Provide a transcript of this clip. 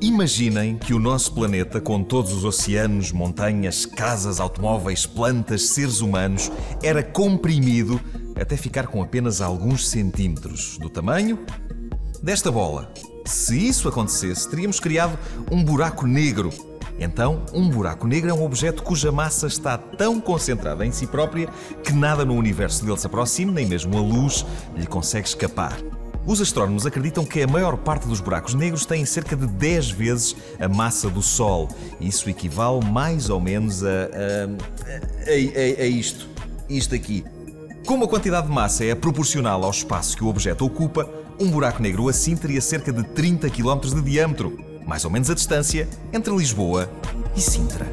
Imaginem que o nosso planeta, com todos os oceanos, montanhas, casas, automóveis, plantas, seres humanos, era comprimido até ficar com apenas alguns centímetros do tamanho desta bola. Se isso acontecesse, teríamos criado um buraco negro. Então, um buraco negro é um objeto cuja massa está tão concentrada em si própria que nada no universo dele se aproxime, nem mesmo a luz lhe consegue escapar. Os astrónomos acreditam que a maior parte dos buracos negros têm cerca de 10 vezes a massa do Sol. Isso equivale mais ou menos a, a, a, a isto. Isto aqui. Como a quantidade de massa é proporcional ao espaço que o objeto ocupa, um buraco negro assim teria cerca de 30 km de diâmetro, mais ou menos a distância entre Lisboa e Sintra.